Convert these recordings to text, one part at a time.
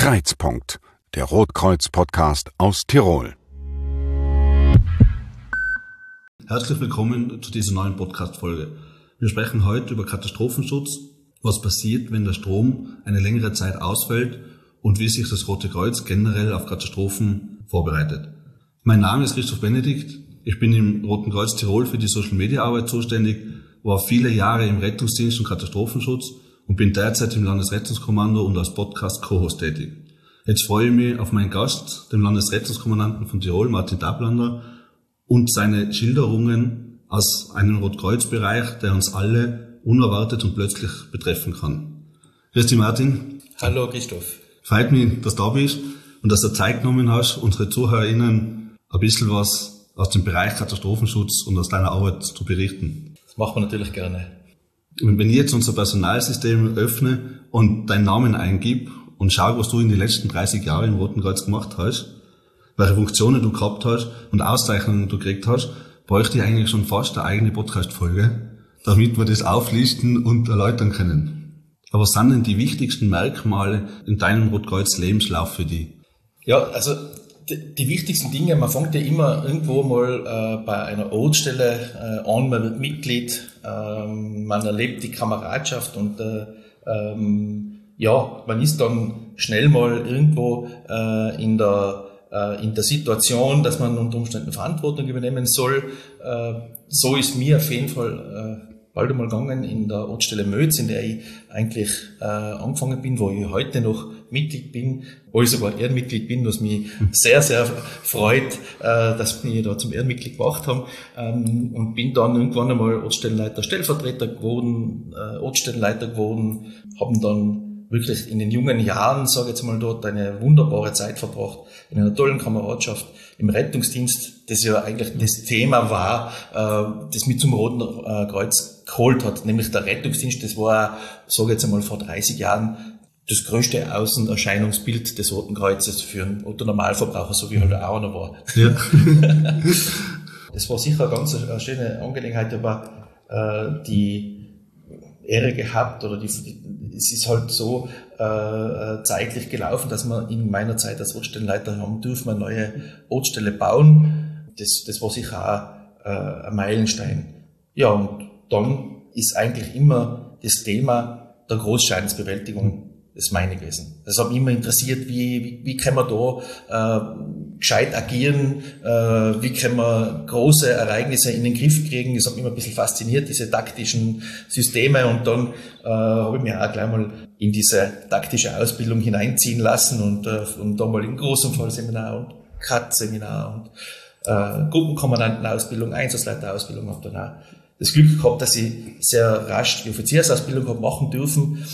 Kreizpunkt, der Rotkreuz-Podcast aus Tirol. Herzlich willkommen zu dieser neuen Podcast-Folge. Wir sprechen heute über Katastrophenschutz, was passiert, wenn der Strom eine längere Zeit ausfällt und wie sich das Rote Kreuz generell auf Katastrophen vorbereitet. Mein Name ist Christoph Benedikt. Ich bin im Roten Kreuz Tirol für die Social Media Arbeit zuständig, war viele Jahre im Rettungsdienst und Katastrophenschutz und bin derzeit im Landesrettungskommando und als Podcast Co-Host tätig. Jetzt freue ich mich auf meinen Gast, den Landesrettungskommandanten von Tirol, Martin Dablander, und seine Schilderungen aus einem Rotkreuzbereich, der uns alle unerwartet und plötzlich betreffen kann. Grüß dich, Martin. Hallo, Christoph. Freut mich, dass du da bist und dass du Zeit genommen hast, unsere ZuhörerInnen ein bisschen was aus dem Bereich Katastrophenschutz und aus deiner Arbeit zu berichten. Das machen wir natürlich gerne. Wenn ich jetzt unser Personalsystem öffne und deinen Namen eingib und schaue, was du in den letzten 30 Jahren im Roten Kreuz gemacht hast, welche Funktionen du gehabt hast und Auszeichnungen du gekriegt hast, bräuchte ich eigentlich schon fast eine eigene Podcast-Folge, damit wir das auflisten und erläutern können. Aber was sind denn die wichtigsten Merkmale in deinem Rotkreuz-Lebenslauf für dich? Ja, also die, wichtigsten Dinge, man fängt ja immer irgendwo mal äh, bei einer Ortsstelle äh, an, man wird Mitglied, ähm, man erlebt die Kameradschaft und äh, ähm, ja, man ist dann schnell mal irgendwo äh, in der äh, in der Situation, dass man unter Umständen Verantwortung übernehmen soll. Äh, so ist mir auf jeden Fall bald einmal gegangen in der Ortsstelle Mötz, in der ich eigentlich angefangen bin, wo ich heute noch Mitglied bin, wo ich sogar Ehrenmitglied bin, was mich sehr, sehr freut, äh, dass wir da zum Ehrenmitglied gemacht haben. Ähm, und bin dann irgendwann einmal Ortsstellenleiter, Stellvertreter geworden, äh, Ortsstellenleiter geworden, haben dann wirklich in den jungen Jahren, sage ich jetzt mal dort, eine wunderbare Zeit verbracht, in einer tollen Kameradschaft, im Rettungsdienst, das ja eigentlich das Thema war, äh, das mich zum Roten Kreuz geholt hat, nämlich der Rettungsdienst, das war, sage ich jetzt einmal vor 30 Jahren, das größte Außenerscheinungsbild des Roten Kreuzes für einen Otto Normalverbraucher, so wie halt auch noch war. Ja. das war sicher eine ganz eine schöne Angelegenheit, aber äh, die Ehre gehabt oder die, es ist halt so äh, äh, zeitlich gelaufen, dass wir in meiner Zeit als Ortsstellenleiter haben dürfen eine neue Ortsstelle bauen. Das, das war sicher auch äh, ein Meilenstein. Ja, und dann ist eigentlich immer das Thema der Großschadensbewältigung das meine gewesen. Das hat mich immer interessiert, wie, wie, wie kann man da äh, gescheit agieren, äh, wie kann man große Ereignisse in den Griff kriegen. Das hat mich immer ein bisschen fasziniert, diese taktischen Systeme. Und dann äh, habe ich mich auch gleich mal in diese taktische Ausbildung hineinziehen lassen und, äh, und da mal im Großunfallseminar und CAT-Seminar und äh, Gruppenkommandantenausbildung, Einsatzleiterausbildung habe dann auch das Glück gehabt, dass ich sehr rasch die Offiziersausbildung habe machen dürfen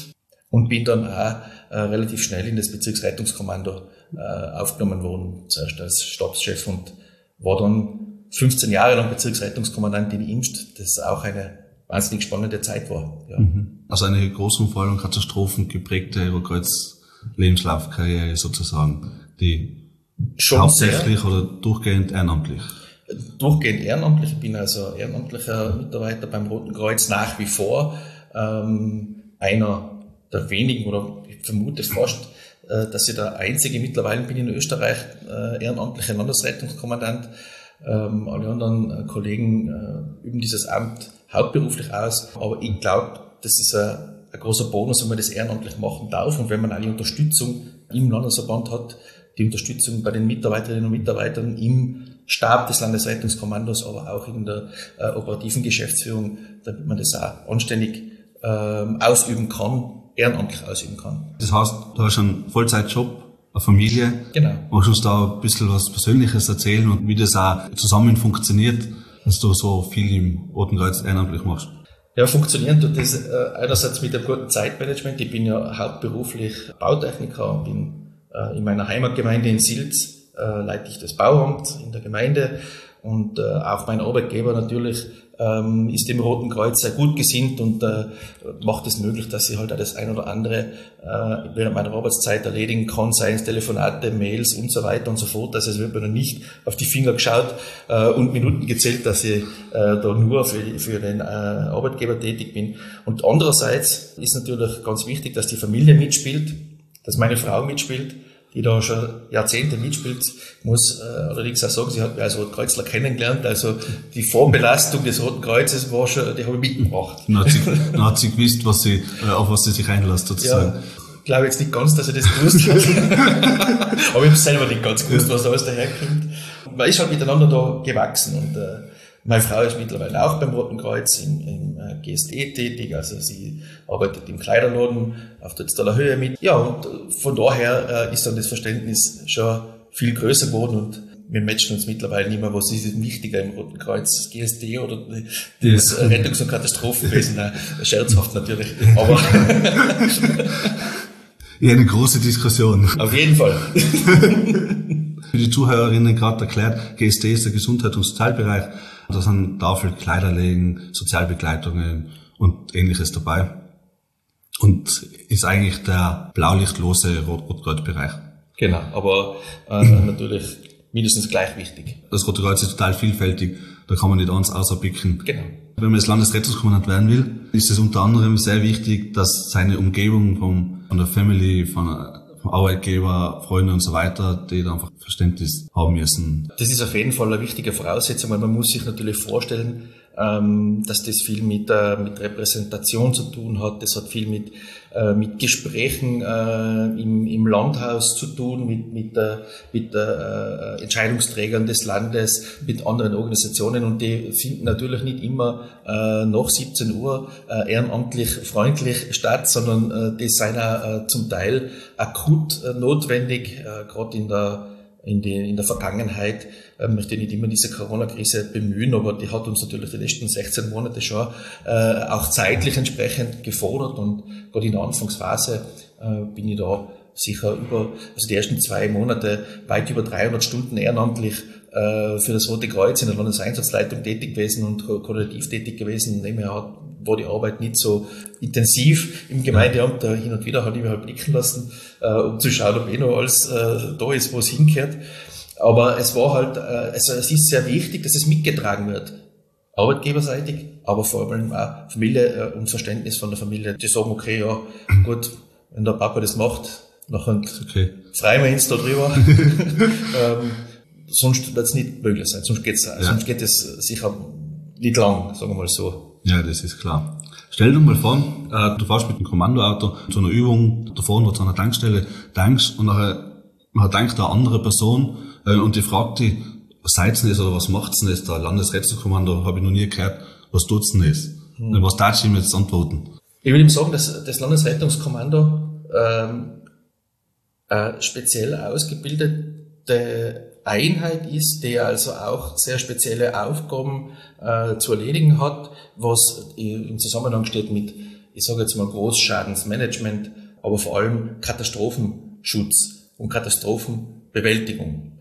und bin dann auch äh, relativ schnell in das Bezirksrettungskommando äh, aufgenommen worden, zuerst als Stabschef und war dann 15 Jahre lang Bezirksrettungskommandant in Imst, das auch eine wahnsinnig spannende Zeit war. Ja. Mhm. Also eine Großunfall- und Katastrophen geprägte Kreuz-Lebenslaufkarriere sozusagen, die Schon hauptsächlich sehr. oder durchgehend ehrenamtlich? Durchgehend ehrenamtlich. Ich bin also ehrenamtlicher Mitarbeiter beim Roten Kreuz nach wie vor. Ähm, einer der wenigen oder ich vermute fast, äh, dass ich der einzige mittlerweile bin in Österreich äh, ehrenamtlicher Landesrettungskommandant. Ähm, alle anderen äh, Kollegen üben dieses Amt hauptberuflich aus. Aber ich glaube, das ist ein, ein großer Bonus, wenn man das ehrenamtlich machen darf und wenn man eine Unterstützung im Landesverband hat, die Unterstützung bei den Mitarbeiterinnen und Mitarbeitern im Stab des Landesrettungskommandos, aber auch in der äh, operativen Geschäftsführung, damit man das auch anständig ähm, ausüben kann ehrenamtlich ausüben kann. Das heißt, du hast einen Vollzeitjob, eine Familie. Genau. Magst du uns da ein bisschen was Persönliches erzählen und wie das auch zusammen funktioniert, dass du so viel im Roten Kreuz ehrenamtlich machst? Ja, funktioniert tut das äh, einerseits mit dem guten Zeitmanagement. Ich bin ja hauptberuflich Bautechniker und bin äh, in meiner Heimatgemeinde in Silz, äh, leite ich das Bauamt in der Gemeinde und äh, auch mein Arbeitgeber natürlich ähm, ist dem Roten Kreuz sehr gut gesinnt und äh, macht es möglich, dass ich halt auch das ein oder andere äh, während meiner Arbeitszeit erledigen kann, seien es Telefonate, Mails und so weiter und so fort. Also es wird mir noch nicht auf die Finger geschaut äh, und Minuten gezählt, dass ich äh, da nur für, für den äh, Arbeitgeber tätig bin. Und andererseits ist natürlich ganz wichtig, dass die Familie mitspielt dass meine Frau mitspielt, die da schon Jahrzehnte mitspielt, muss äh, allerdings auch sagen, sie hat mich als Rotkreuzler kennengelernt, also die Vorbelastung des Roten Kreuzes war schon, die habe ich mitgebracht. Dann hat sie, dann hat sie gewusst, was sie, äh, auf was sie sich einlässt, sozusagen. Ja, ich glaube jetzt nicht ganz, dass ich das gewusst habe. Aber ich habe selber nicht ganz gewusst, was alles daherkommt. Man ist halt miteinander da gewachsen und äh, meine Frau ist mittlerweile auch beim Roten Kreuz im, im äh, GSD tätig, also sie arbeitet im Kleiderladen auf der Ztaler Höhe mit. Ja, und äh, von daher äh, ist dann das Verständnis schon viel größer geworden und wir matchen uns mittlerweile nicht mehr, was ist denn wichtiger im Roten Kreuz, das GSD oder das. Rettungs- und Katastrophenwesen, scherzhaft natürlich, aber ja, eine große Diskussion. Auf jeden Fall. Für die Zuhörerinnen gerade erklärt, GSD ist der Gesundheit- und Sozialbereich. Da sind Tafel, Kleiderlegen, Sozialbegleitungen und ähnliches dabei. Und ist eigentlich der blaulichtlose Rot-Rot-Kreuz-Bereich. Genau, aber äh, natürlich mindestens gleich wichtig. Das Rote Kreuz ist total vielfältig, da kann man nicht eins außerpicken. Genau. Wenn man das Landesrettungskommandant werden will, ist es unter anderem sehr wichtig, dass seine Umgebung vom, von der Family, von vom Arbeitgeber, Freunde und so weiter, die da einfach Verständnis haben müssen. Das ist auf jeden Fall eine wichtige Voraussetzung, weil man muss sich natürlich vorstellen, ähm, dass das viel mit, äh, mit Repräsentation zu tun hat. Das hat viel mit, äh, mit Gesprächen äh, im, im Landhaus zu tun, mit, mit, äh, mit äh, Entscheidungsträgern des Landes, mit anderen Organisationen und die finden natürlich nicht immer äh, nach 17 Uhr äh, ehrenamtlich freundlich statt, sondern äh, die sind auch äh, zum Teil akut äh, notwendig, äh, gerade in der in, die, in der Vergangenheit äh, möchte nicht immer diese Corona-Krise bemühen, aber die hat uns natürlich die letzten 16 Monate schon äh, auch zeitlich entsprechend gefordert und gerade in der Anfangsphase äh, bin ich da sicher über, also die ersten zwei Monate weit über 300 Stunden ehrenamtlich äh, für das Rote Kreuz in der Landeseinsatzleitung tätig gewesen und koordinativ tätig gewesen. Nebenher war die Arbeit nicht so intensiv im Gemeindeamt. Da hin und wieder habe ich mich halt blicken lassen, äh, um zu schauen, ob eh noch alles äh, da ist, wo es hinkehrt. Aber es war halt, äh, also es ist sehr wichtig, dass es mitgetragen wird. Arbeitgeberseitig, aber vor allem auch Familie äh, und Verständnis von der Familie. Die sagen, okay, ja, gut, wenn der Papa das macht, nachher okay. freuen wir uns da drüber. ähm, sonst wird es nicht möglich sein. Sonst, geht's, ja. sonst geht es sicher nicht lang, sagen wir mal so. Ja, das ist klar. Stell dir mal vor, äh, du fährst mit dem Kommandoauto zu einer Übung, da vorne zu einer Tankstelle, tankst und nachher man denkt eine andere Person äh, und die fragt die, was seid denn das oder was macht's denn das da? Landesrettungskommando, habe ich noch nie gehört, was tut's denn das? Hm. Was darf ich ihm jetzt antworten? Ich würde ihm sagen, dass das Landesrettungskommando ähm, äh, speziell ausgebildete Einheit ist, die also auch sehr spezielle Aufgaben äh, zu erledigen hat, was im Zusammenhang steht mit, ich sage jetzt mal Großschadensmanagement, aber vor allem Katastrophenschutz und Katastrophenbewältigung.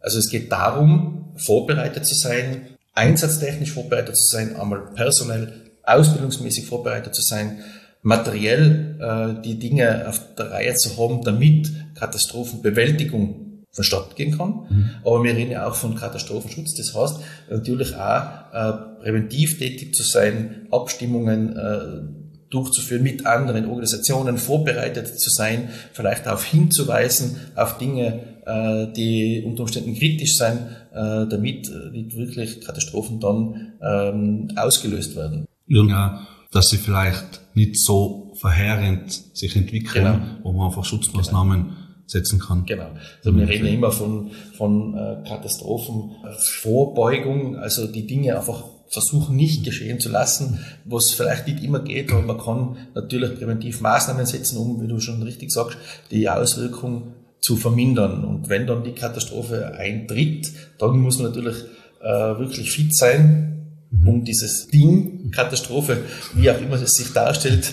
Also es geht darum, vorbereitet zu sein, einsatztechnisch vorbereitet zu sein, einmal personell, ausbildungsmäßig vorbereitet zu sein, materiell äh, die Dinge auf der Reihe zu haben, damit Katastrophenbewältigung vonstatten gehen kann. Mhm. Aber wir reden ja auch von Katastrophenschutz. Das heißt, natürlich auch äh, präventiv tätig zu sein, Abstimmungen äh, durchzuführen mit anderen Organisationen, vorbereitet zu sein, vielleicht darauf hinzuweisen, auf Dinge, äh, die unter Umständen kritisch sein, äh, damit äh, nicht wirklich Katastrophen dann ähm, ausgelöst werden. Ja, dass sie vielleicht nicht so verheerend sich entwickeln, genau. wo man einfach Schutzmaßnahmen genau setzen kann. Genau. Also wir reden ja immer von, von äh, Katastrophenvorbeugung, also die Dinge einfach versuchen nicht geschehen zu lassen, was vielleicht nicht immer geht, aber man kann natürlich präventiv Maßnahmen setzen, um, wie du schon richtig sagst, die Auswirkung zu vermindern. Und wenn dann die Katastrophe eintritt, dann muss man natürlich äh, wirklich fit sein, mhm. um dieses Ding, Katastrophe, wie auch immer es sich darstellt,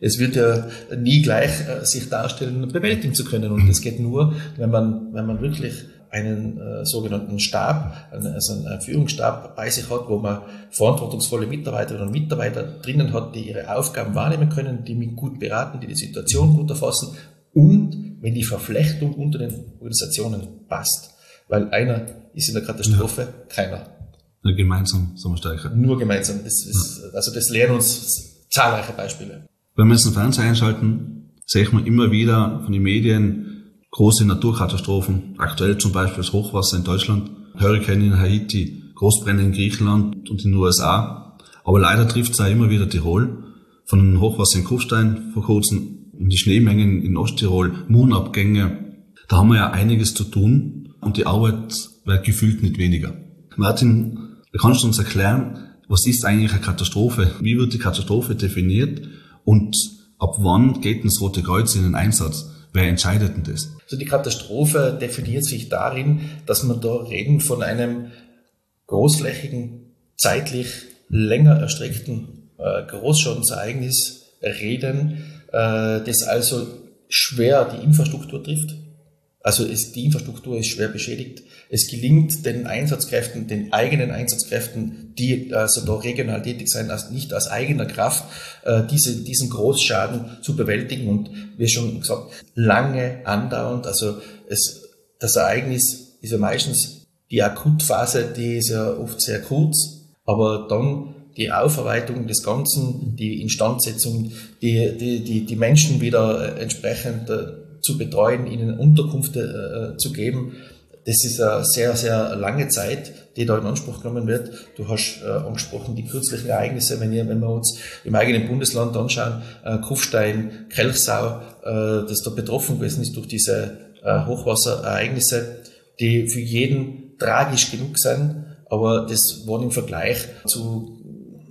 es wird ja nie gleich äh, sich darstellen, bewältigen zu können. Und das geht nur, wenn man, wenn man wirklich einen äh, sogenannten Stab, also einen Führungsstab bei sich hat, wo man verantwortungsvolle Mitarbeiterinnen und Mitarbeiter drinnen hat, die ihre Aufgaben wahrnehmen können, die mich gut beraten, die die Situation gut erfassen und wenn die Verflechtung unter den Organisationen passt. Weil einer ist in der Katastrophe, ja. keiner. Nur gemeinsam sind wir stärker. Nur gemeinsam. Das ist, also das lernen uns zahlreiche Beispiele. Wenn wir jetzt den Fernseher einschalten, sieht man immer wieder von den Medien große Naturkatastrophen. Aktuell zum Beispiel das Hochwasser in Deutschland, Hurricane in Haiti, Großbrände in Griechenland und in den USA. Aber leider trifft es auch immer wieder Tirol. Von dem Hochwasser in Kufstein vor kurzem, die Schneemengen in Osttirol, Moonabgänge. Da haben wir ja einiges zu tun und die Arbeit wird gefühlt nicht weniger. Martin, kannst du uns erklären, was ist eigentlich eine Katastrophe? Wie wird die Katastrophe definiert? Und ab wann geht das Rote Kreuz in den Einsatz? Wer entscheidet denn das? Also die Katastrophe definiert sich darin, dass wir da reden von einem großflächigen, zeitlich länger erstreckten äh, Großschadensereignis reden, äh, das also schwer die Infrastruktur trifft. Also ist, die Infrastruktur ist schwer beschädigt. Es gelingt den Einsatzkräften, den eigenen Einsatzkräften, die also da regional tätig sein, also nicht aus eigener Kraft, äh, diese, diesen Großschaden zu bewältigen und wie schon gesagt, lange andauernd. Also es, das Ereignis ist ja meistens die Akutphase, die ist ja oft sehr kurz, aber dann die Aufarbeitung des Ganzen, die Instandsetzung, die, die, die, die Menschen wieder äh, entsprechend äh, zu betreuen, ihnen Unterkunft äh, zu geben. Das ist eine sehr, sehr lange Zeit, die da in Anspruch genommen wird. Du hast äh, angesprochen die kürzlichen Ereignisse, wenn, ihr, wenn wir uns im eigenen Bundesland anschauen, äh, Kufstein, Kelchsau, äh, das da betroffen gewesen ist durch diese äh, Hochwasserereignisse, die für jeden tragisch genug sind, aber das waren im Vergleich zu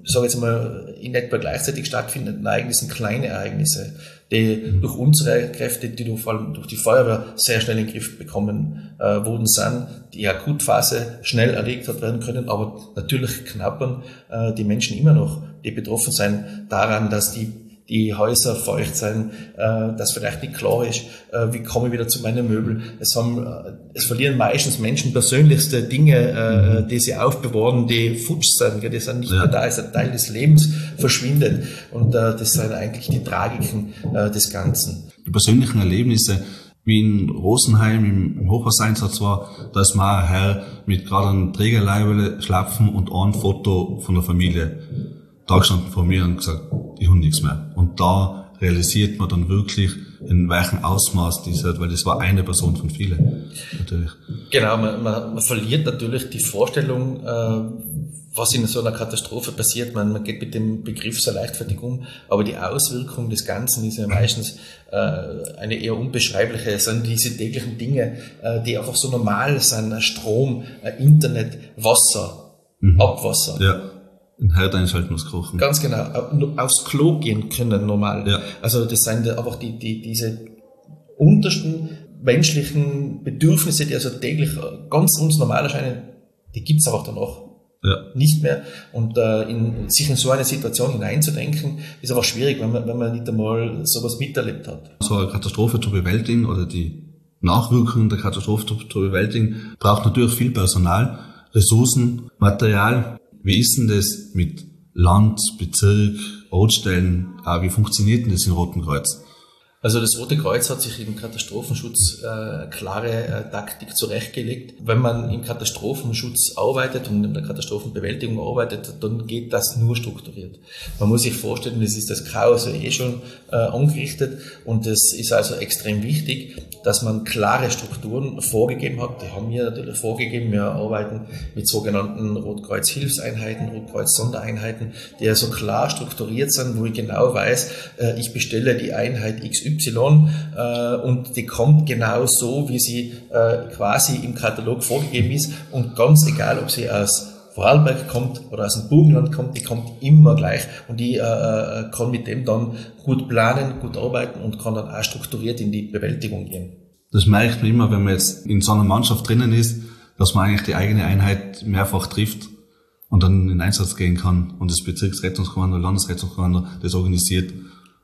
sage jetzt mal, in etwa gleichzeitig stattfindenden Ereignissen kleine Ereignisse, die durch unsere Kräfte, die durch, vor allem durch die Feuerwehr sehr schnell in den Griff bekommen äh, worden sind, die Akutphase schnell erlegt hat werden können, aber natürlich knappern äh, die Menschen immer noch, die betroffen sein, daran, dass die die Häuser feucht sein, äh, dass vielleicht nicht klar ist, äh, wie komme ich wieder zu meinen Möbeln. Es, haben, äh, es verlieren meistens Menschen persönlichste Dinge, äh, mhm. die sie aufbewahren, die futsch sind, gell? die sind nicht ja. mehr da, ist ein Teil des Lebens verschwindet. Und äh, das sind eigentlich die Tragiken äh, des Ganzen. Die persönlichen Erlebnisse, wie in Rosenheim im Hochwassereinsatz war, da ist mal ein Herr mit gerade einem Trägerleibele schlapfen und ein Foto von der Familie da gestanden vor mir und gesagt, ich habe nichts mehr. Und da realisiert man dann wirklich, in welchem Ausmaß dieser, weil das war eine Person von vielen, natürlich. Genau, man, man, man verliert natürlich die Vorstellung, äh, was in so einer Katastrophe passiert. Man, man geht mit dem Begriff so leichtfertig um, aber die Auswirkung des Ganzen ist ja meistens äh, eine eher unbeschreibliche. Es sind diese täglichen Dinge, äh, die einfach so normal sind, Strom, Internet, Wasser, mhm. Abwasser. Ja ein Herd einschalten muss kochen. Ganz genau. Aufs Klo gehen können normal. Ja. Also das sind einfach die, die, diese untersten menschlichen Bedürfnisse, die also täglich ganz uns normal erscheinen, die gibt's einfach danach ja. nicht mehr. Und äh, in, sich in so eine Situation hineinzudenken, ist einfach schwierig, wenn man, wenn man nicht einmal sowas miterlebt hat. So eine Katastrophe zu bewältigen oder die Nachwirkungen der Katastrophe zu bewältigen, braucht natürlich viel Personal, Ressourcen, Material. Wie ist denn das mit Land, Bezirk, Ortsstellen? Wie funktioniert denn das im Roten Kreuz? Also das Rote Kreuz hat sich im Katastrophenschutz äh, klare äh, Taktik zurechtgelegt. Wenn man im Katastrophenschutz arbeitet und in der Katastrophenbewältigung arbeitet, dann geht das nur strukturiert. Man muss sich vorstellen, es ist das Chaos ja eh schon äh, angerichtet und es ist also extrem wichtig, dass man klare Strukturen vorgegeben hat. Die haben wir natürlich vorgegeben. Wir arbeiten mit sogenannten Rotkreuz-Hilfseinheiten, Rotkreuz-Sondereinheiten, die also klar strukturiert sind, wo ich genau weiß, äh, ich bestelle die Einheit XY XY äh, und die kommt genau so, wie sie äh, quasi im Katalog vorgegeben ist und ganz egal, ob sie aus Vorarlberg kommt oder aus dem Burgenland kommt, die kommt immer gleich und die äh, äh, kann mit dem dann gut planen, gut arbeiten und kann dann auch strukturiert in die Bewältigung gehen. Das merkt man immer, wenn man jetzt in so einer Mannschaft drinnen ist, dass man eigentlich die eigene Einheit mehrfach trifft und dann in Einsatz gehen kann und das Bezirksrettungskommando, Landesrettungskommando das organisiert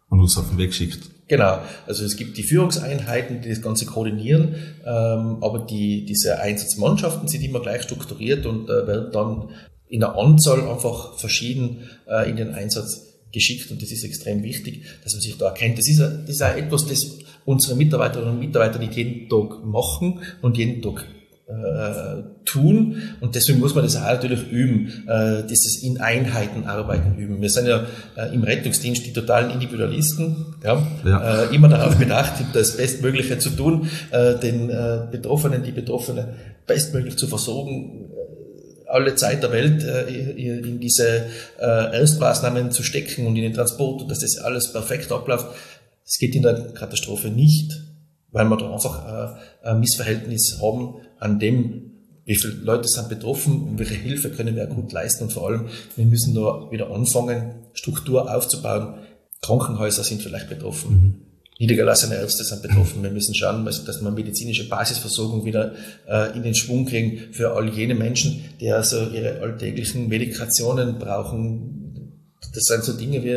und uns auf den Weg schickt. Genau, also es gibt die Führungseinheiten, die das Ganze koordinieren, ähm, aber die, diese Einsatzmannschaften sind immer gleich strukturiert und äh, werden dann in der Anzahl einfach verschieden äh, in den Einsatz geschickt und das ist extrem wichtig, dass man sich da erkennt. Das ist, das ist auch etwas, das unsere Mitarbeiterinnen und Mitarbeiter nicht jeden Tag machen und jeden Tag äh, tun und deswegen muss man das auch natürlich üben, äh, dieses in Einheiten arbeiten üben. Wir sind ja äh, im Rettungsdienst die totalen Individualisten, ja, ja. Äh, immer darauf bedacht, das Bestmögliche zu tun, äh, den Betroffenen, die Betroffenen bestmöglich zu versorgen, alle Zeit der Welt in diese Erstmaßnahmen zu stecken und in den Transport und dass das alles perfekt abläuft. Das geht in der Katastrophe nicht, weil wir da einfach ein Missverhältnis haben an dem, wie viele Leute sind betroffen und welche Hilfe können wir gut leisten und vor allem, wir müssen da wieder anfangen, Struktur aufzubauen. Krankenhäuser sind vielleicht betroffen. Mhm. Niedergelassene Ärzte sind betroffen. Wir müssen schauen, dass wir medizinische Basisversorgung wieder äh, in den Schwung kriegen für all jene Menschen, die also ihre alltäglichen Medikationen brauchen, das sind so Dinge wie,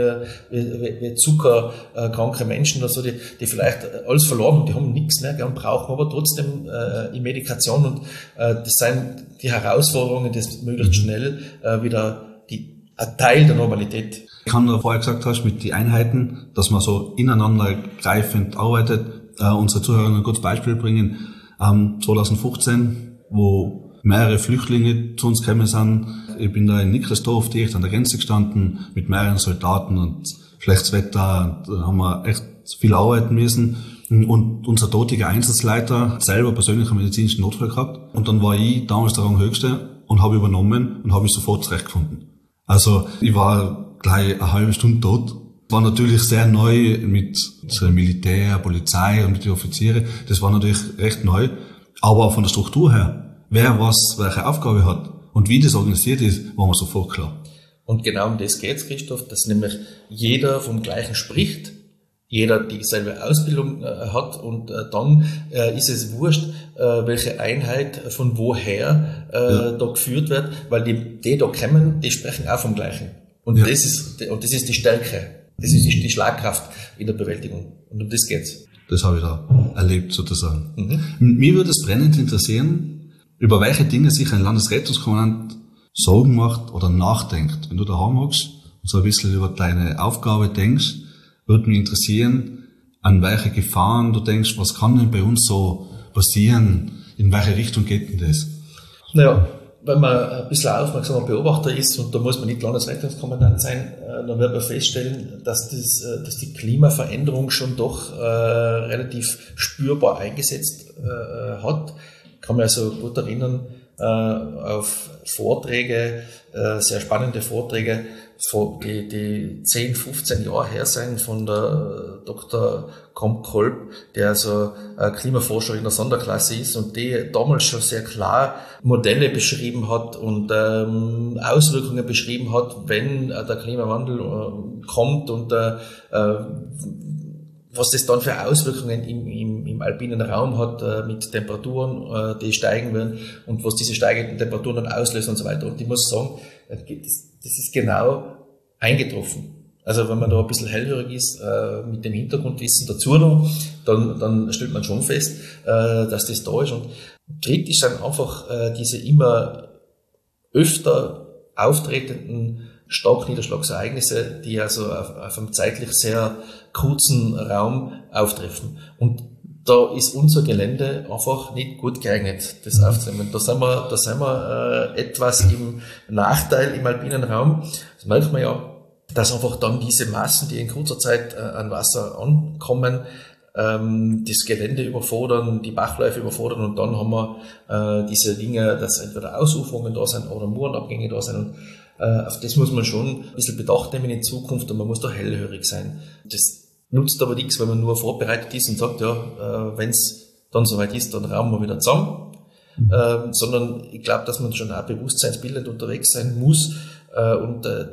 wie, wie zuckerkranke Menschen oder so, die, die vielleicht alles verloren haben, die haben nichts mehr gern brauchen, aber trotzdem äh, die Medikation und äh, das sind die Herausforderungen, das möglichst mhm. schnell äh, wieder die, ein Teil der Normalität. Ich kann, du vorher gesagt hast, mit den Einheiten, dass man so ineinander greifend arbeitet, äh, unsere Zuhörer ein gutes Beispiel bringen. Ähm, 2015, wo mehrere Flüchtlinge zu uns gekommen sind. Ich bin da in Nickelsdorf direkt an der Grenze gestanden mit mehreren Soldaten und schlechtes Wetter. Da haben wir echt viel arbeiten müssen. Und unser dortiger Einsatzleiter selber persönlich einen medizinischen Notfall gehabt. Und dann war ich damals der Ranghöchste und habe übernommen und habe mich sofort zurechtgefunden. Also ich war gleich eine halbe Stunde dort. War natürlich sehr neu mit Militär, Polizei und mit den Offizieren. Das war natürlich recht neu. Aber von der Struktur her wer was, welche Aufgabe hat und wie das organisiert ist, war mir sofort klar. Und genau um das geht's, Christoph, dass nämlich jeder vom Gleichen spricht, jeder dieselbe Ausbildung äh, hat und äh, dann äh, ist es wurscht, äh, welche Einheit von woher äh, ja. da geführt wird, weil die, die da kommen, die sprechen auch vom Gleichen. Und, ja. das, ist, und das ist die Stärke, das ist die, die Schlagkraft in der Bewältigung. Und um das geht's. Das habe ich da erlebt sozusagen. Mhm. Mir würde es brennend interessieren, über welche Dinge sich ein Landesrettungskommandant Sorgen macht oder nachdenkt. Wenn du daheim hockst und so ein bisschen über deine Aufgabe denkst, würde mich interessieren, an welche Gefahren du denkst, was kann denn bei uns so passieren, in welche Richtung geht denn das? Naja, wenn man ein bisschen aufmerksamer Beobachter ist, und da muss man nicht Landesrettungskommandant sein, äh, dann wird man feststellen, dass, das, äh, dass die Klimaveränderung schon doch äh, relativ spürbar eingesetzt äh, hat kann mich also gut erinnern äh, auf Vorträge, äh, sehr spannende Vorträge, die, die 10, 15 Jahre her sein von der Dr. Komp Kolb, der also äh, Klimaforscher in der Sonderklasse ist und die damals schon sehr klar Modelle beschrieben hat und ähm, Auswirkungen beschrieben hat, wenn äh, der Klimawandel äh, kommt und äh, äh was das dann für Auswirkungen im, im, im alpinen Raum hat äh, mit Temperaturen, äh, die steigen werden und was diese steigenden Temperaturen dann auslösen und so weiter. Und ich muss sagen, äh, das, das ist genau eingetroffen. Also wenn man da ein bisschen hellhörig ist, äh, mit dem Hintergrundwissen dazu noch, dann, dann stellt man schon fest, äh, dass das da ist. Und kritisch sind einfach äh, diese immer öfter auftretenden Starkniederschlagsereignisse, die also auf, auf einem zeitlich sehr kurzen Raum auftreffen. Und da ist unser Gelände einfach nicht gut geeignet, das aufzunehmen. Da sind wir, da sind wir äh, etwas im Nachteil im alpinen Raum. Das merkt man ja, dass einfach dann diese Massen, die in kurzer Zeit äh, an Wasser ankommen, ähm, das Gelände überfordern, die Bachläufe überfordern und dann haben wir äh, diese Dinge, dass entweder Ausuferungen da sind oder Murenabgänge da sind. Und auf das muss man schon ein bisschen Bedacht nehmen in Zukunft und man muss da hellhörig sein. Das nutzt aber nichts, wenn man nur vorbereitet ist und sagt, ja, äh, wenn es dann soweit ist, dann rauben wir wieder zusammen. Mhm. Ähm, sondern ich glaube, dass man schon auch bewusstseinsbildend unterwegs sein muss äh, und äh,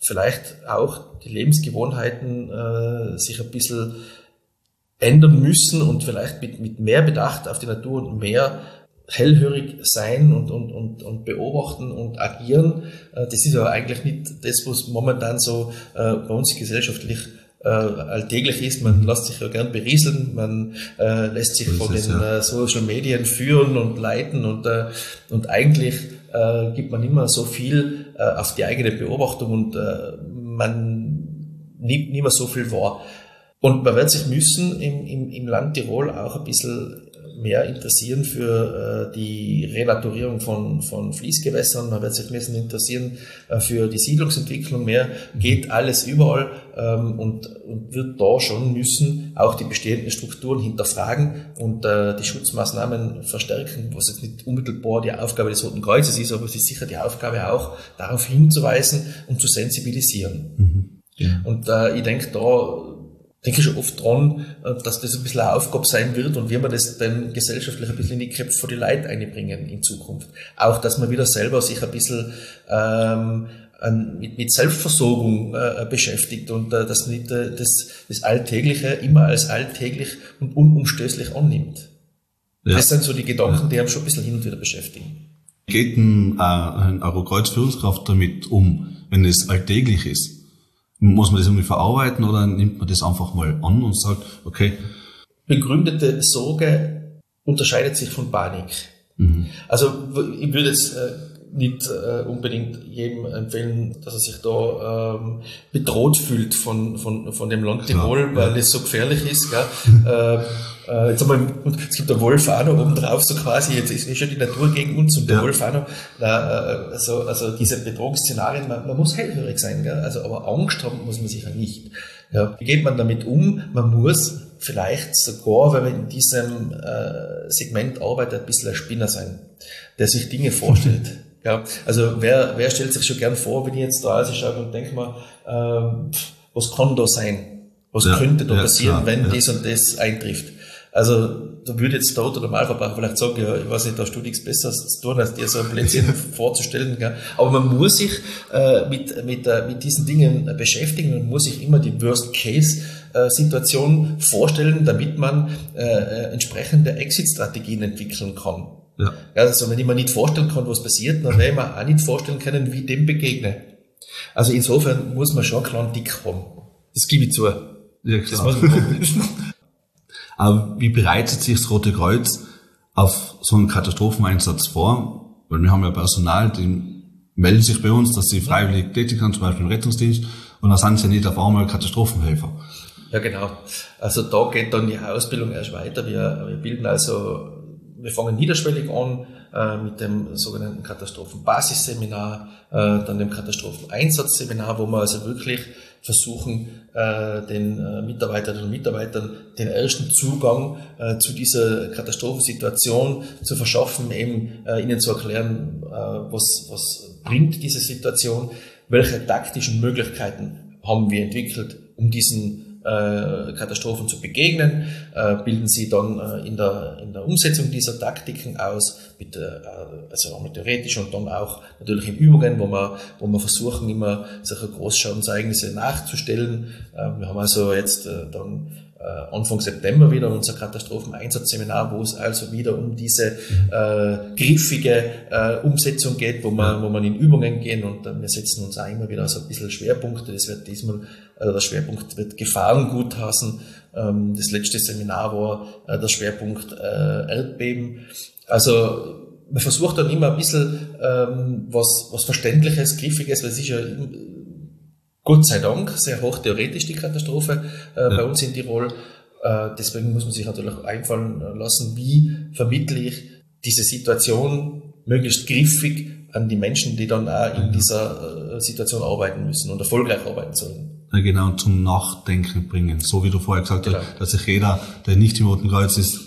vielleicht auch die Lebensgewohnheiten äh, sich ein bisschen ändern müssen und vielleicht mit, mit mehr Bedacht auf die Natur und mehr hellhörig sein und, und, und, und beobachten und agieren. Äh, das ist ja eigentlich nicht das, was momentan so äh, bei uns gesellschaftlich äh, alltäglich ist. Man lässt sich ja gern berieseln, man äh, lässt sich von den ja. äh, Social Medien führen und leiten und, äh, und eigentlich äh, gibt man immer so viel äh, auf die eigene Beobachtung und äh, man nimmt nicht mehr so viel wahr. Und man wird sich müssen im, im, im Land Tirol auch ein bisschen mehr interessieren für äh, die Renaturierung von, von Fließgewässern, man wird sich müssen interessieren äh, für die Siedlungsentwicklung mehr, geht alles überall ähm, und, und wird da schon müssen auch die bestehenden Strukturen hinterfragen und äh, die Schutzmaßnahmen verstärken, was jetzt nicht unmittelbar die Aufgabe des Roten Kreuzes ist, aber es ist sicher die Aufgabe auch, darauf hinzuweisen und zu sensibilisieren. Mhm. Ja. Und äh, ich denke, da denke schon oft dran, äh, dass das ein bisschen eine Aufgabe sein wird und wie wir das dann gesellschaftlich ein bisschen in die Köpfe von die Leute einbringen in Zukunft. Auch, dass man wieder selber sich ein bisschen ähm, mit, mit Selbstversorgung äh, beschäftigt und äh, dass nicht äh, das, das Alltägliche immer als alltäglich und unumstößlich annimmt. Ja. Das sind so die Gedanken, die einem schon ein bisschen hin und wieder beschäftigen. Geht ein, äh, ein Eurokreuz-Führungskraft damit um, wenn es alltäglich ist? Muss man das irgendwie verarbeiten oder nimmt man das einfach mal an und sagt, okay. Begründete Sorge unterscheidet sich von Panik. Mhm. Also ich würde jetzt äh, nicht äh, unbedingt jedem empfehlen, dass er sich da ähm, bedroht fühlt von, von, von dem Land Tirol, weil es so gefährlich ist. Gell? äh, äh, jetzt einmal, es gibt der Wolf auch noch oben drauf, so quasi, jetzt ist schon die Natur gegen uns und der ja. Wolf auch noch. Na, äh, also, also diese Bedrohungsszenarien, man, man muss hellhörig sein, gell? Also, aber Angst haben muss man sicher nicht. Ja. Wie geht man damit um? Man muss vielleicht sogar, wenn man in diesem äh, Segment arbeitet, ein bisschen ein Spinner sein, der sich Dinge vorstellt. Ja, also wer, wer stellt sich schon gern vor, wenn ich jetzt da schaue und denke mal, äh, was kann da sein? Was ja, könnte da ja, passieren, klar, wenn ja. das und das eintrifft? Also da würde jetzt der Otto Normalverbraucher vielleicht sagen, ja, ich weiß nicht, da hast du nichts Besseres zu tun, als dir so ein Plätzchen vorzustellen. Gell? Aber man muss sich äh, mit, mit, äh, mit diesen Dingen beschäftigen und muss sich immer die Worst-Case-Situation vorstellen, damit man äh, äh, entsprechende Exit-Strategien entwickeln kann. Ja. Also wenn ich mir nicht vorstellen kann, was passiert, dann werde ich mir auch nicht vorstellen können, wie ich dem begegne. Also insofern muss man schon einen kleinen Dick haben. Das gebe ich zu. Ja, klar. Aber wie bereitet sich das Rote Kreuz auf so einen Katastropheneinsatz vor? Weil wir haben ja Personal, die melden sich bei uns, dass sie freiwillig tätig sind, zum Beispiel im Rettungsdienst, und dann sind sie nicht auf einmal Katastrophenhelfer. Ja, genau. Also da geht dann die Ausbildung erst weiter. Wir, wir bilden also wir fangen niederschwellig an äh, mit dem sogenannten Katastrophenbasisseminar, äh, dann dem Katastropheneinsatzseminar, wo wir also wirklich versuchen, äh, den äh, Mitarbeiterinnen und Mitarbeitern den ersten Zugang äh, zu dieser Katastrophensituation zu verschaffen, eben äh, ihnen zu erklären, was, was bringt diese Situation, welche taktischen Möglichkeiten haben wir entwickelt, um diesen Katastrophen zu begegnen, äh, bilden sie dann äh, in, der, in der Umsetzung dieser Taktiken aus, mit, also auch theoretisch und dann auch natürlich in Übungen, wo wir, wo wir versuchen, immer solche Großschadensereignisse nachzustellen. Wir haben also jetzt dann äh, Anfang September wieder unser Katastropheneinsatzseminar, wo es also wieder um diese äh, griffige äh, Umsetzung geht, wo man, wo man in Übungen gehen und äh, wir setzen uns auch immer wieder so ein bisschen Schwerpunkte. Das wird diesmal, äh, der Schwerpunkt wird Gefahrenguthausen. Ähm, das letzte Seminar war äh, der Schwerpunkt äh, Erdbeben. Also man versucht dann immer ein bisschen ähm, was, was Verständliches, Griffiges, weil es ist ja Gott sei Dank sehr hoch theoretisch die Katastrophe äh, ja. bei uns in Tirol. Äh, deswegen muss man sich natürlich einfallen lassen, wie vermittle ich diese Situation möglichst griffig an die Menschen, die dann auch in dieser äh, Situation arbeiten müssen und erfolgreich arbeiten sollen. Ja, genau, zum Nachdenken bringen. So wie du vorher gesagt genau. hast, dass sich jeder, der nicht im Roten Kreuz ist,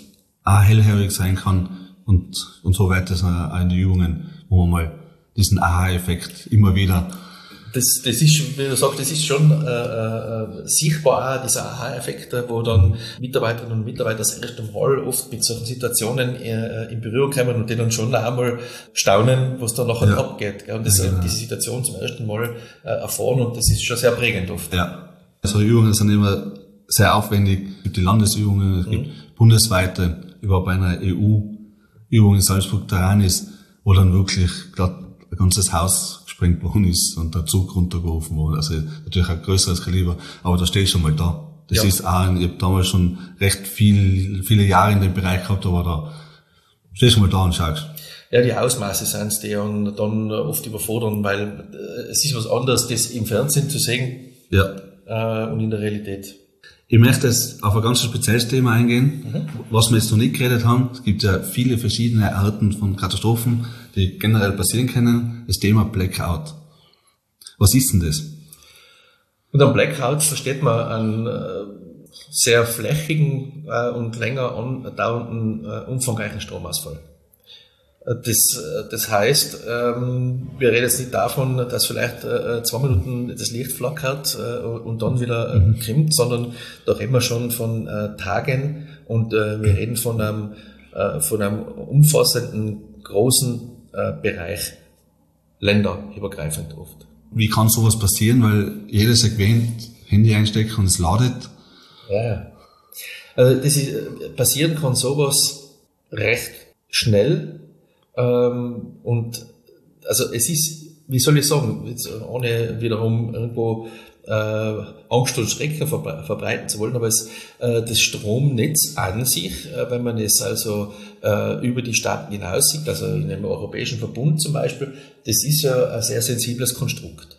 auch hellhörig sein kann und, und so weiter sind auch in den Übungen, wo man mal diesen Aha-Effekt immer wieder das, das ist, wie du sagst, das ist schon äh, äh, sichtbar auch, dieser Aha-Effekt, wo dann Mitarbeiterinnen und Mitarbeiter das erste Mal oft mit solchen Situationen äh, in Berührung kommen und die dann schon einmal staunen, was da nachher ja. abgeht. Gell? Und das, ja, genau. diese Situation zum ersten Mal äh, erfahren und das ist schon sehr prägend oft. Ja. Also Übungen sind immer sehr aufwendig. Es gibt die Landesübungen, es gibt mhm. bundesweite, überhaupt bei einer EU-Übung in Salzburg-Taranis, wo dann wirklich gerade ein ganzes Haus ist und der Zug runtergerufen worden. Also natürlich ein größeres Kaliber, aber da stehe ich schon mal da. Das ja. ist auch, ich habe damals schon recht viel, viele Jahre in dem Bereich gehabt, aber da stehst du mal da und schaust. Ja, die Ausmaße sind es, die dann oft überfordern, weil äh, es ist was anderes, das im Fernsehen zu sehen ja. äh, und in der Realität. Ich möchte jetzt auf ein ganz spezielles Thema eingehen, Mhm. was wir jetzt noch nicht geredet haben. Es gibt ja viele verschiedene Arten von Katastrophen, die generell passieren können. Das Thema Blackout. Was ist denn das? Unter einem Blackout versteht man einen sehr flächigen äh, und länger andauernden, äh, umfangreichen Stromausfall. Äh, Das, das heißt, ähm, wir reden jetzt nicht davon, dass vielleicht zwei Minuten das Licht flackert und dann wieder krimmt, sondern da reden wir schon von Tagen und wir reden von einem, von einem umfassenden, großen äh, Bereich, länderübergreifend oft. Wie kann sowas passieren? Weil jeder gewöhnt, Handy einstecken und es ladet. Ja, ja. Also das ist, äh, passieren kann sowas recht schnell ähm, und also es ist, wie soll ich sagen, jetzt ohne wiederum irgendwo äh, Angst und Schrecken verbre verbreiten zu wollen, aber es, äh, das Stromnetz an sich, äh, wenn man es also äh, über die Staaten hinaus sieht, also in einem europäischen Verbund zum Beispiel, das ist ja ein sehr sensibles Konstrukt.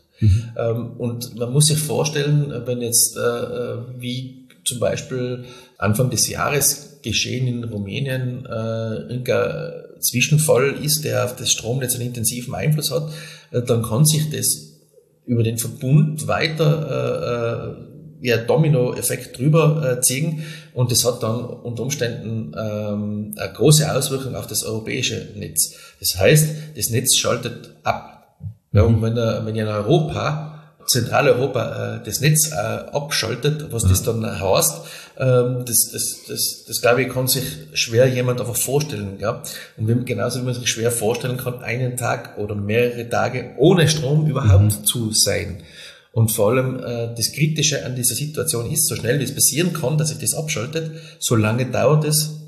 Ähm, und man muss sich vorstellen, wenn jetzt äh, wie zum Beispiel Anfang des Jahres geschehen in Rumänien äh, irgendein Zwischenfall ist, der auf das Stromnetz einen intensiven Einfluss hat, äh, dann kann sich das über den Verbund weiter äh, ja, Domino-Effekt drüber äh, ziehen und das hat dann unter Umständen ähm, eine große Auswirkung auf das europäische Netz. Das heißt, das Netz schaltet ab. Ja, und wenn, er, wenn in Europa Zentraleuropa äh, das Netz äh, abschaltet, was das dann heißt, das, das, das, das glaube ich, kann sich schwer jemand einfach vorstellen. Ja? Und genauso wie man sich schwer vorstellen kann, einen Tag oder mehrere Tage ohne Strom überhaupt zu sein. Und vor allem äh, das Kritische an dieser Situation ist, so schnell wie es passieren kann, dass sich das abschaltet, so lange dauert es,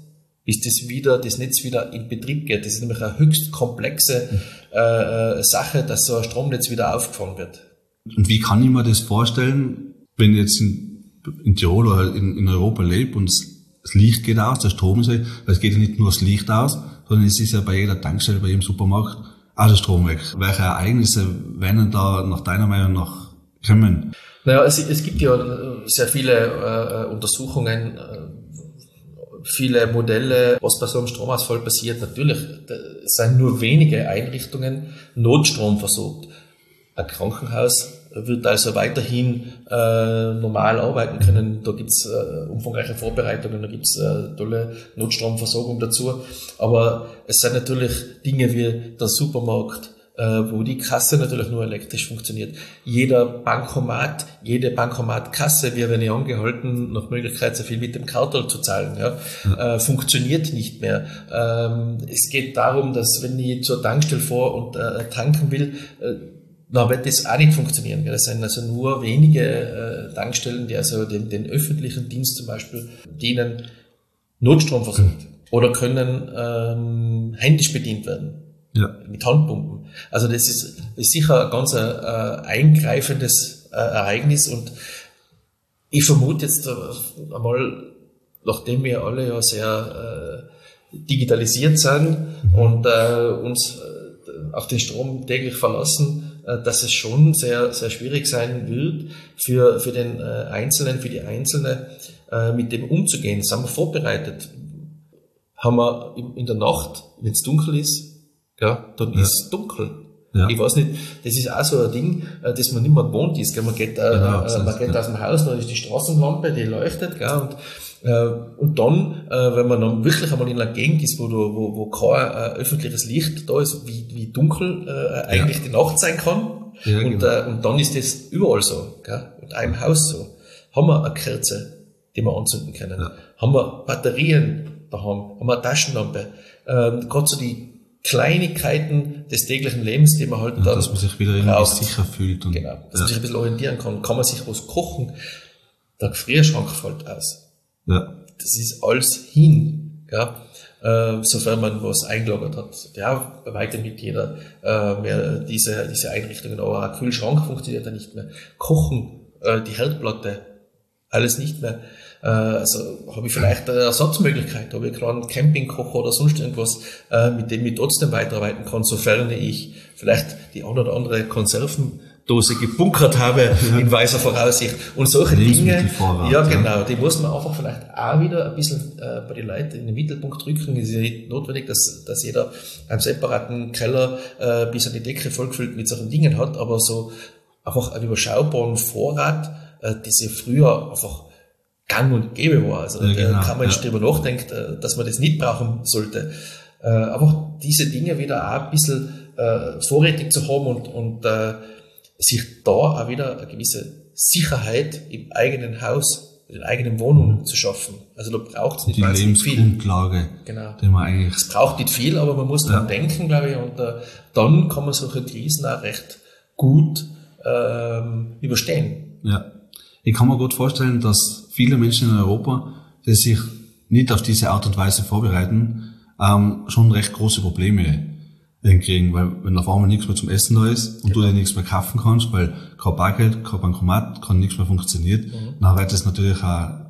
bis das wieder, das Netz wieder in Betrieb geht. Das ist nämlich eine höchst komplexe äh, äh, Sache, dass so ein Stromnetz wieder aufgefahren wird. Und wie kann ich mir das vorstellen, wenn jetzt in, in Tirol oder in, in Europa lebe und das, Licht geht aus, der Strom ist weg, weil es geht ja nicht nur das Licht aus, sondern es ist ja bei jeder Tankstelle, bei jedem Supermarkt auch der Strom weg. Welche Ereignisse werden da nach deiner Meinung nach kommen? Naja, es, es gibt ja äh, sehr viele äh, Untersuchungen, äh, viele Modelle, was bei so einem Stromausfall passiert. Natürlich sind nur wenige Einrichtungen Notstrom versorgt. Ein Krankenhaus wird also weiterhin äh, normal arbeiten können. Da gibt's äh, umfangreiche Vorbereitungen, da gibt's äh, tolle Notstromversorgung dazu. Aber es sind natürlich Dinge wie der Supermarkt, äh, wo die Kasse natürlich nur elektrisch funktioniert. Jeder Bankomat, jede Bankomatkasse wird eine angehalten, nach Möglichkeit sehr viel mit dem Kartel zu zahlen, ja, äh, funktioniert nicht mehr. Ähm, es geht darum, dass wenn ich zur Tankstelle vor und äh, tanken will, äh, dann wird das auch nicht funktionieren. Das sind also nur wenige äh, Tankstellen, die also den, den öffentlichen Dienst zum Beispiel dienen, Notstrom versorgt oder können ähm, händisch bedient werden Ja. mit Handpumpen. Also das ist, ist sicher ein ganz äh, eingreifendes äh, Ereignis und ich vermute jetzt äh, einmal, nachdem wir alle ja sehr äh, digitalisiert sind und äh, uns auf den Strom täglich verlassen, dass es schon sehr, sehr schwierig sein wird für, für den äh, Einzelnen, für die Einzelne, äh, mit dem umzugehen. Sind wir vorbereitet? Haben wir in, der Nacht, wenn es dunkel ist, ja, dann Ja. ist es dunkel. Ja. Ich weiß nicht, das ist auch so ein Ding, äh, das man nicht mehr gewohnt ist. Gell? Man geht, äh, Genau, äh, man geht ja. aus dem Haus, dann ist die Straßenlampe, die leuchtet, gell? Und, äh, und dann, äh, wenn man dann wirklich einmal in einer Gegend ist, wo, du, wo, wo kein äh, öffentliches Licht da ist, wie, wie dunkel äh, eigentlich die Nacht sein kann. Ja, und, genau. äh, und dann ist das überall so, gell? in einem Haus so. Haben wir eine Kerze, die wir anzünden können? Ja. Haben wir Batterien daheim? Haben wir eine Taschenlampe? Ähm, Gerade so die Kleinigkeiten des täglichen Lebens, die man halt Ja, dann dass man sich wieder irgendwie sicher fühlt. Und, Genau, dass man ja. sich ein bisschen orientieren kann. Kann man sich was kochen? Der Gefrierschrank fällt aus. Ja. Das ist alles hin, ja? äh, sofern man was eingelagert hat. Ja, bei weitem nicht jeder äh, mehr diese, diese Einrichtungen, aber ein Kühlschrank funktioniert ja nicht mehr. Kochen, äh, die Herdplatte, alles nicht mehr. Äh, also habe ich vielleicht eine Ersatzmöglichkeit, habe ich einen Campingkocher oder sonst irgendwas, äh, mit dem ich trotzdem weiterarbeiten kann, sofern ich vielleicht die ein oder andere Dose gebunkert habe in weißer Voraussicht. Und solche Dinge, ja genau, die muss man einfach vielleicht auch wieder ein bisschen äh, bei den Leuten in den Mittelpunkt drücken. Es ist ja nicht notwendig, dass, dass jeder einen separaten Keller äh, bis an die Decke vollgefüllt mit solchen Dingen hat, aber so einfach einen überschaubaren Vorrat, äh, diese früher einfach gang und gäbe war. Also ja, genau, kann man jetzt ja. drüber nachdenken, äh, dass man das nicht brauchen sollte. Äh, einfach diese Dinge wieder auch ein bisschen äh, vorrätig zu haben und, und äh, sich da auch wieder eine gewisse Sicherheit im eigenen Haus, in den eigenen Wohnungen zu schaffen. Also da braucht es nicht die Lebensgrundlage, viel. Genau. Die man eigentlich es braucht nicht viel, aber man muss dran denken, glaube ich, und äh, dann kann man solche Krisen auch recht gut ähm, überstehen. Ja. Ich kann mir gut vorstellen, dass viele Menschen in Europa, die sich nicht auf diese Art und Weise vorbereiten, ähm, schon recht große Probleme entgegen, weil wenn auf einmal nichts mehr zum Essen da ist und genau. du dir nichts mehr kaufen kannst, weil kein Bargeld, kein Bankomat, kann nichts mehr funktioniert, mhm. dann wird das natürlich ein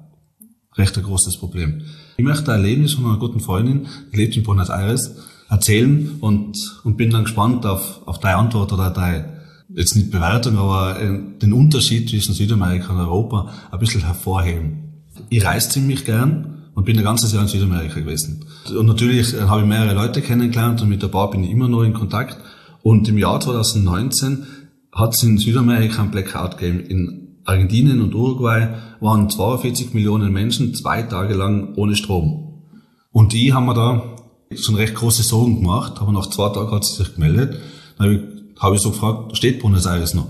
recht ein großes Problem. Ich möchte ein Erlebnis von einer guten Freundin, die lebt in Buenos Aires, erzählen und, und bin dann gespannt auf, auf deine Antwort oder deine, jetzt nicht Bewertung, aber äh, den Unterschied zwischen Südamerika und Europa ein bisschen hervorheben. Ich reise ziemlich gern und bin ein ganzes Jahr in Südamerika gewesen. Und natürlich äh, habe ich mehrere Leute kennengelernt und mit ein paar bin ich immer noch in Kontakt. Und im Jahr 2019 hat es in Südamerika ein Blackout gegeben. In Argentinien und Uruguay waren 42 Millionen Menschen zwei Tage lang ohne Strom. Und die haben mir da schon recht große Sorgen gemacht, aber nach zwei Tagen hat sie sich gemeldet. Dann habe ich, hab ich so gefragt, steht Buenos Aires noch?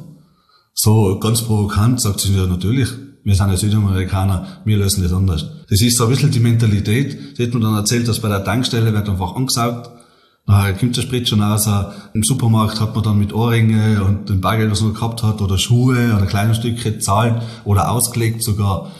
So ganz provokant sagt sie mir natürlich, wir sind ja Südamerikaner, wir lösen das anders. Das ist so ein bisschen die Mentalität. Sie hat mir dann erzählt, dass bei der Tankstelle wird einfach angesaugt, Nachher kommt der Sprit schon raus. Im Supermarkt hat man dann mit Ohrringe und dem Bargeld, was man gehabt hat, oder Schuhe oder kleine Stücke zahlen oder ausgelegt sogar.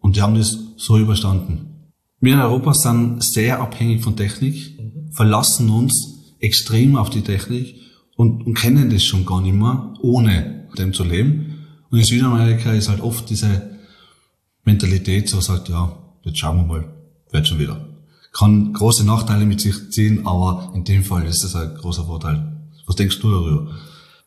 Und die haben das so überstanden. Wir in Europa sind sehr abhängig von Technik, verlassen uns extrem auf die Technik und, und kennen das schon gar nicht mehr, ohne dem zu leben. Und in Südamerika ist halt oft diese Mentalität, so sagt, ja, jetzt schauen wir mal, wird schon wieder. Kann große Nachteile mit sich ziehen, aber in dem Fall ist das ein großer Vorteil. Was denkst du darüber?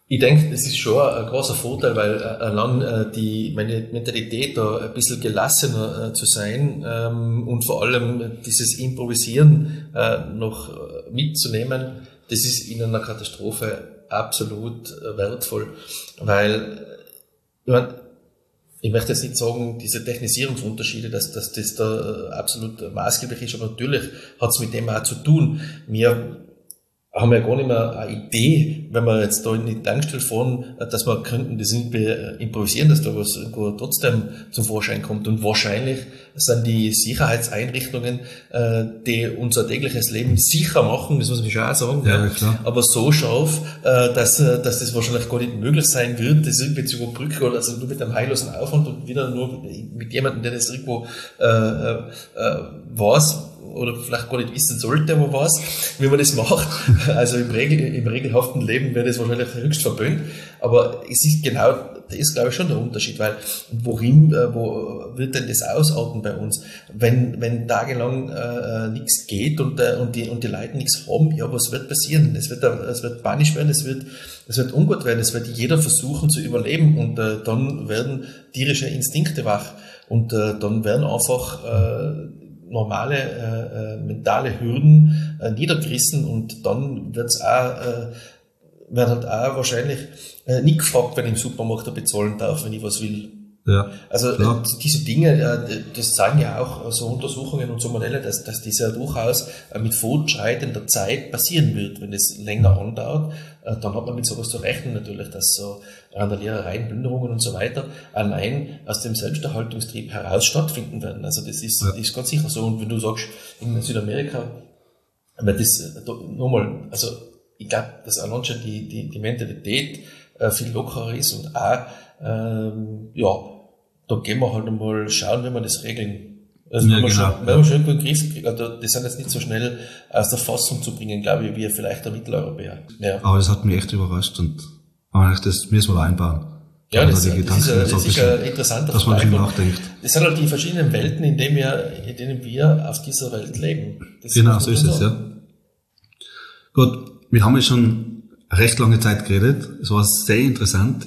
Ich denke, das ist schon ein großer Vorteil, weil äh, allein äh, die meine Mentalität da ein bisschen gelassener äh, zu sein ähm, und vor allem dieses Improvisieren noch mitzunehmen, das ist in einer Katastrophe absolut wertvoll, weil ich möchte jetzt nicht sagen, diese Technisierungsunterschiede, dass, dass das da absolut maßgeblich ist, aber natürlich hat es mit dem auch zu tun. Wir haben wir ja gar nicht mehr eine Idee, wenn wir jetzt da in die Tankstelle fahren, dass wir könnten das irgendwie improvisieren, dass da was irgendwo trotzdem zum Vorschein kommt. Und wahrscheinlich sind die Sicherheitseinrichtungen, äh, die unser tägliches Leben sicher machen, das muss man schon auch sagen, ja, ja. aber so scharf, äh, dass, äh, dass das wahrscheinlich gar nicht möglich sein wird, das irgendwie zu überbrücken oder also nur mit einem heillosen Aufwand und wieder nur mit jemandem, der das irgendwo äh, äh, weiß, oder vielleicht gar nicht wissen sollte, aber was, wie man das macht. Also im, Regel, im regelhaften Leben wäre das wahrscheinlich höchst verböhnt. Aber es ist genau, das ist glaube ich schon der Unterschied, weil worin, äh, wo wird denn das ausarten bei uns? Wenn, wenn tagelang äh, nichts geht und, äh, und, die, und die Leute nichts haben, ja, was wird passieren? Es wird, es wird panisch werden, es wird, es wird ungut werden, es wird jeder versuchen zu überleben und äh, dann werden tierische Instinkte wach. Und äh, dann werden einfach äh, normale äh, äh, mentale Hürden äh, niedergerissen und dann wird's auch, äh, wird halt auch wahrscheinlich äh, nicht gefragt, wenn ich im Supermarkt bezahlen darf, wenn ich was will. Ja, also klar. Äh, diese Dinge, äh, das zeigen ja auch so Untersuchungen und so Modelle, dass, dass das ja durchaus äh, mit fortschreitender Zeit passieren wird. Wenn es länger andauert, dann hat man mit sowas zu rechnen natürlich, dass so Randalierereien, Plünderungen und so weiter allein aus dem Selbsterhaltungstrieb heraus stattfinden werden. Also das ist, ja. ist ganz sicher so. Und wenn du sagst, in Südamerika, weil das, nochmal, also ich glaube, dass allein schon die, die, die Mentalität viel lockerer ist und auch ähm, ja, da gehen wir halt einmal schauen, wie wir das regeln. Also ja, wenn, wir genau. schon, wenn wir schon irgendwo Griff kriegen, also die sind jetzt nicht so schnell aus der Fassung zu bringen, glaube ich, wie vielleicht der Mitteleuropäer. Ja. Aber das hat mich echt überrascht und das müssen wir einbauen. Ja, das, das, ist, das ist, ein interessanter Dass man sich nachdenkt. Das sind halt die verschiedenen Welten, in denen wir, in denen wir auf dieser Welt leben. Das genau, so ist es, ja. Gut, wir haben ja schon recht lange Zeit geredet. Es war sehr interessant.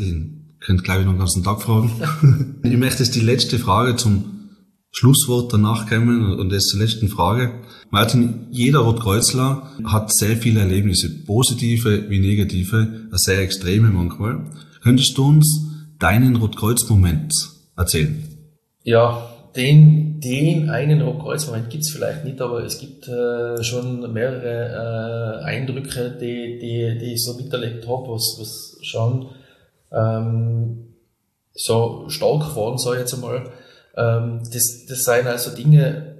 Könnte, glaube ich, noch den ganzen Tag fragen. ich möchte jetzt die letzte Frage zum Schlusswort danach kommen und das zur letzten Frage. Martin, jeder Rotkreuzler hat sehr viele Erlebnisse, positive wie negative, sehr extreme manchmal. Könntest du uns deinen Rotkreuz-Moment erzählen? Ja, den, den einen Rotkreuz-Moment gibt's vielleicht nicht, aber es gibt äh, schon mehrere äh, Eindrücke, die, die, die ich so miterlebt habe, was, was schon ähm, so stark geworden, sage ich jetzt einmal. Ähm, das, das seien also Dinge,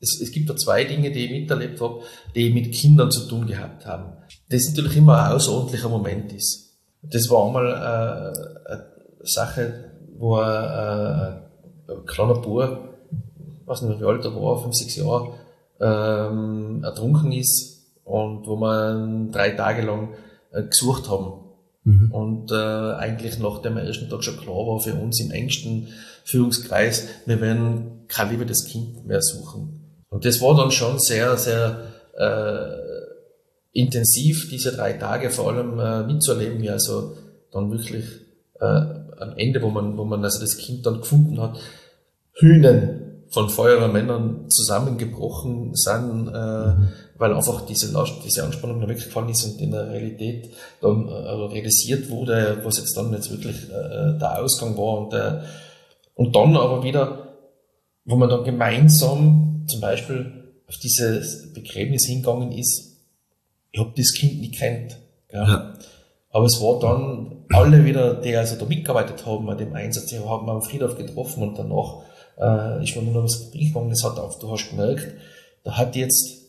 es, es gibt da zwei Dinge, die ich miterlebt habe, die mit Kindern zu tun gehabt haben. Das natürlich immer ein außerordentlicher Moment ist. Das war einmal äh, eine Sache, wo ein, äh, ein kleiner Bub, ich weiß nicht wie alt er war, fünf, sechs Jahre, ähm, ertrunken ist und wo wir drei Tage lang äh, gesucht haben. Mhm. Und äh, eigentlich nach dem ersten Tag schon klar war für uns im engsten Führungskreis, wir werden kein liebendes Kind mehr suchen. Und das war dann schon sehr, sehr äh, intensiv, diese drei Tage vor allem äh, mitzuerleben, wie also dann wirklich äh, am Ende, wo man, wo man also das Kind dann gefunden hat, Hühnen von Feuerwehrmännern zusammengebrochen sind, äh, mhm. weil einfach diese, Last, diese Anspannung wirklich gefallen ist und in der Realität dann äh, realisiert wurde, was jetzt dann jetzt wirklich äh, der Ausgang war und, äh, und dann aber wieder, wo man dann gemeinsam zum Beispiel auf dieses Begräbnis hingegangen ist, ich habe das Kind nicht kennt. Ja. Aber es war dann alle wieder, die also da mitgearbeitet haben an dem Einsatz, die haben wir am Friedhof getroffen und danach äh, ist mir nur noch was gegangen, das hat auch, du hast gemerkt, da hat jetzt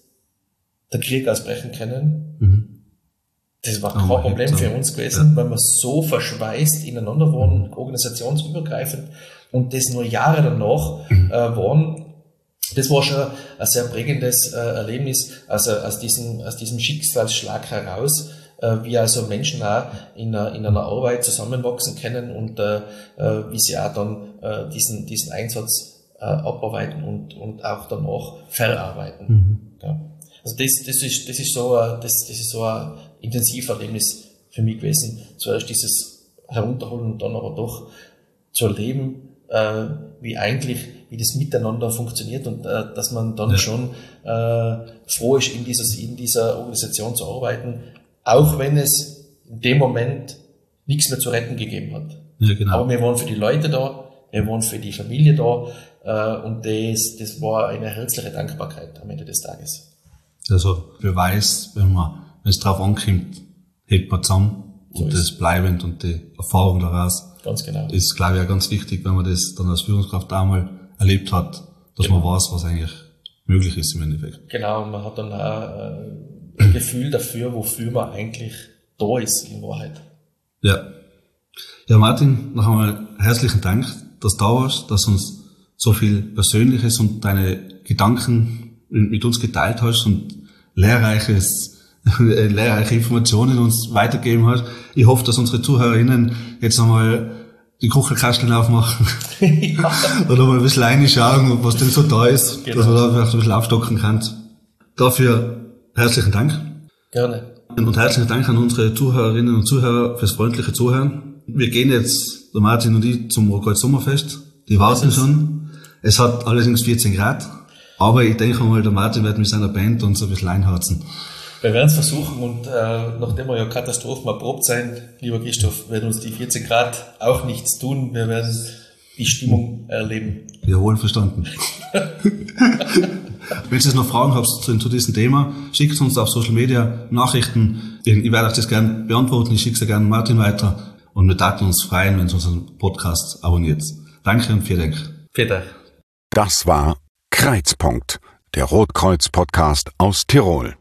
der Krieg ausbrechen können. Mhm. Das war kein oh, Problem für uns gewesen, ja. weil wir so verschweißt ineinander waren, mhm. organisationsübergreifend und das nur Jahre danach mhm. äh, waren. Das war schon ein sehr prägendes äh, Erlebnis, also aus diesem, aus diesem Schicksalsschlag heraus, wie also Menschen auch in, einer, in einer Arbeit zusammenwachsen können und äh, äh, wie sie auch dann äh, diesen, diesen Einsatz äh, abarbeiten und, und auch danach verarbeiten. Mhm. Ja. Also das, das, ist, das, ist so, das, das ist so ein Intensiverlebnis für mich gewesen. Zuerst dieses Herunterholen und dann aber doch zu erleben, äh, wie eigentlich, wie das miteinander funktioniert und äh, dass man dann ja. schon äh, froh ist, in, dieses, in dieser Organisation zu arbeiten, auch wenn es in dem Moment nichts mehr zu retten gegeben hat. Ja, genau. Aber wir waren für die Leute da, wir waren für die Familie da äh, und das, das war eine herzliche Dankbarkeit am Ende des Tages. Also Beweis, wenn man, wenn es drauf ankommt, hält man zusammen so und das bleibend und die Erfahrung daraus Ganz genau. Ist, glaube ich, auch ganz wichtig, wenn man das dann als Führungskraft einmal erlebt hat, dass genau. man weiß, was eigentlich möglich ist im Endeffekt. Genau, man hat dann auch äh, Gefühl dafür, wofür man eigentlich da ist in Wahrheit. Ja. Ja, Martin, noch einmal herzlichen Dank, dass du da warst, dass du uns so viel Persönliches und deine Gedanken mit uns geteilt hast und lehrreiches lehrreiche Informationen uns weitergeben hast. Ich hoffe, dass unsere Zuhörerinnen jetzt nochmal die Kuchelkasteln aufmachen ja. oder mal ein bisschen reinschauen, was denn so da ist, genau. dass man da vielleicht ein bisschen aufstocken kann. Dafür herzlichen Dank. Gerne. Und herzlichen Dank an unsere Zuhörerinnen und Zuhörer fürs freundliche Zuhören. Wir gehen jetzt, der Martin und ich, zum Rockhalt Sommerfest. Die warten schon. Es hat allerdings 14 Grad. Aber ich denke mal, der Martin wird mit seiner Band uns ein bisschen einharzen. Wir werden es versuchen und äh, nachdem wir ja Katastrophen erprobt sein, lieber Christoph, werden uns die 14 Grad auch nichts tun. Wir werden die Stimmung erleben. Ja, wohl verstanden. Wenn ihr noch Fragen habt zu, zu, diesem Thema, schickt uns auf Social Media Nachrichten. Ich werde euch das gerne beantworten. Ich schicke es gerne Martin weiter. Und wir taten uns freuen, wenn ihr unseren Podcast abonniert. Danke und vielen Dank. Vielen Dank. Das war Kreizpunkt, der Rotkreuz-Podcast aus Tirol.